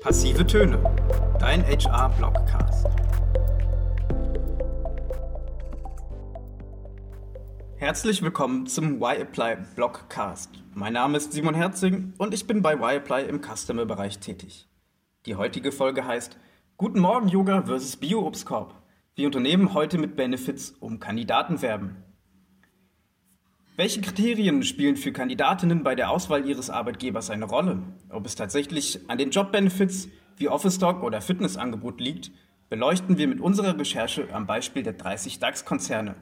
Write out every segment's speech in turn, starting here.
Passive Töne, dein HR-Blogcast. Herzlich willkommen zum Y-Apply Blogcast. Mein Name ist Simon Herzing und ich bin bei Y-Apply im Customer-Bereich tätig. Die heutige Folge heißt Guten Morgen Yoga vs. Bio-Obstkorb. Wie Unternehmen heute mit Benefits um Kandidaten werben. Welche Kriterien spielen für Kandidatinnen bei der Auswahl ihres Arbeitgebers eine Rolle? Ob es tatsächlich an den Jobbenefits wie Office Talk oder Fitnessangebot liegt, beleuchten wir mit unserer Recherche am Beispiel der 30 DAX-Konzerne.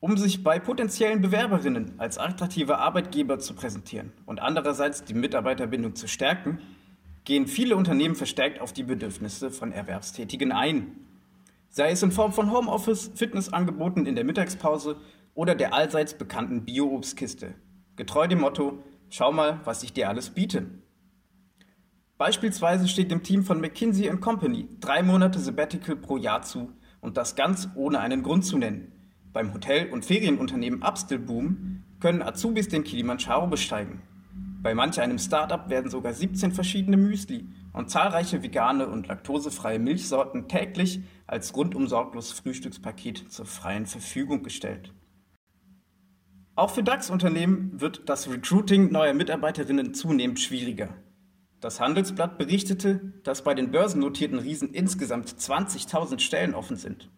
Um sich bei potenziellen Bewerberinnen als attraktiver Arbeitgeber zu präsentieren und andererseits die Mitarbeiterbindung zu stärken, gehen viele Unternehmen verstärkt auf die Bedürfnisse von Erwerbstätigen ein. Sei es in Form von Homeoffice, Fitnessangeboten in der Mittagspause oder der allseits bekannten Bio-Obstkiste. Getreu dem Motto, schau mal, was ich dir alles biete. Beispielsweise steht dem Team von McKinsey Company drei Monate Sabbatical pro Jahr zu und das ganz ohne einen Grund zu nennen. Beim Hotel- und Ferienunternehmen Upstilboom können Azubis den Kilimanjaro besteigen. Bei manch einem Startup werden sogar 17 verschiedene Müsli und zahlreiche vegane und laktosefreie Milchsorten täglich als rundum sorglos Frühstückspaket zur freien Verfügung gestellt. Auch für DAX-Unternehmen wird das Recruiting neuer Mitarbeiterinnen zunehmend schwieriger. Das Handelsblatt berichtete, dass bei den börsennotierten Riesen insgesamt 20.000 Stellen offen sind.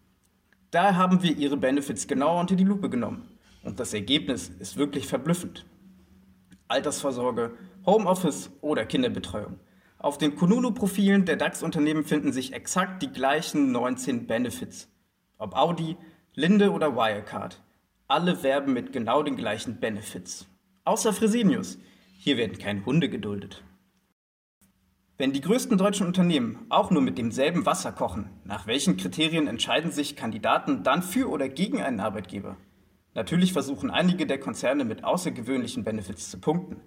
Daher haben wir ihre Benefits genauer unter die Lupe genommen. Und das Ergebnis ist wirklich verblüffend. Altersvorsorge, Homeoffice oder Kinderbetreuung. Auf den Kununu-Profilen der DAX-Unternehmen finden sich exakt die gleichen 19 Benefits. Ob Audi, Linde oder Wirecard. Alle werben mit genau den gleichen Benefits. Außer Fresenius. Hier werden keine Hunde geduldet. Wenn die größten deutschen Unternehmen auch nur mit demselben Wasser kochen, nach welchen Kriterien entscheiden sich Kandidaten dann für oder gegen einen Arbeitgeber? Natürlich versuchen einige der Konzerne mit außergewöhnlichen Benefits zu punkten.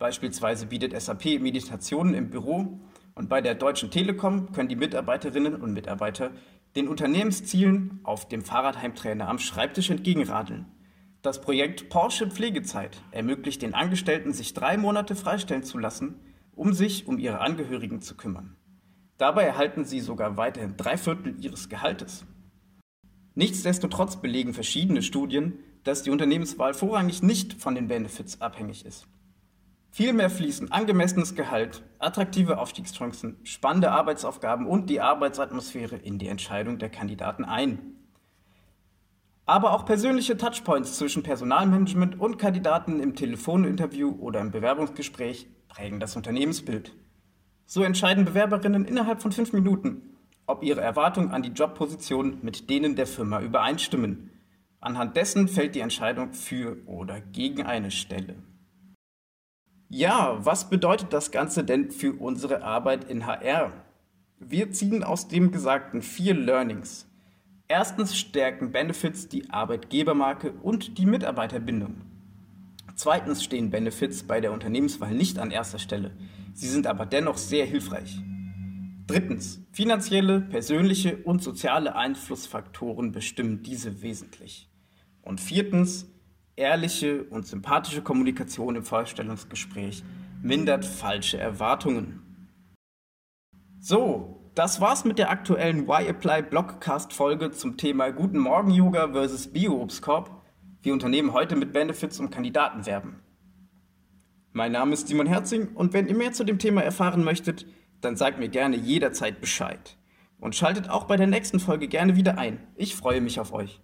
Beispielsweise bietet SAP Meditationen im Büro und bei der Deutschen Telekom können die Mitarbeiterinnen und Mitarbeiter den Unternehmenszielen auf dem Fahrradheimtrainer am Schreibtisch entgegenradeln. Das Projekt Porsche Pflegezeit ermöglicht den Angestellten, sich drei Monate freistellen zu lassen, um sich um ihre Angehörigen zu kümmern. Dabei erhalten sie sogar weiterhin drei Viertel ihres Gehaltes. Nichtsdestotrotz belegen verschiedene Studien, dass die Unternehmenswahl vorrangig nicht von den Benefits abhängig ist. Vielmehr fließen angemessenes Gehalt, attraktive Aufstiegschancen, spannende Arbeitsaufgaben und die Arbeitsatmosphäre in die Entscheidung der Kandidaten ein. Aber auch persönliche Touchpoints zwischen Personalmanagement und Kandidaten im Telefoninterview oder im Bewerbungsgespräch prägen das Unternehmensbild. So entscheiden Bewerberinnen innerhalb von fünf Minuten, ob ihre Erwartungen an die Jobposition mit denen der Firma übereinstimmen. Anhand dessen fällt die Entscheidung für oder gegen eine Stelle. Ja, was bedeutet das Ganze denn für unsere Arbeit in HR? Wir ziehen aus dem Gesagten vier Learnings. Erstens stärken Benefits die Arbeitgebermarke und die Mitarbeiterbindung. Zweitens stehen Benefits bei der Unternehmenswahl nicht an erster Stelle, sie sind aber dennoch sehr hilfreich. Drittens, finanzielle, persönliche und soziale Einflussfaktoren bestimmen diese wesentlich. Und viertens, Ehrliche und sympathische Kommunikation im Vorstellungsgespräch mindert falsche Erwartungen. So, das war's mit der aktuellen Y-Apply Blogcast Folge zum Thema Guten Morgen Yoga vs. Bio-Obstkorb, wie Unternehmen heute mit Benefits um Kandidaten werben. Mein Name ist Simon Herzing und wenn ihr mehr zu dem Thema erfahren möchtet, dann sagt mir gerne jederzeit Bescheid. Und schaltet auch bei der nächsten Folge gerne wieder ein. Ich freue mich auf euch.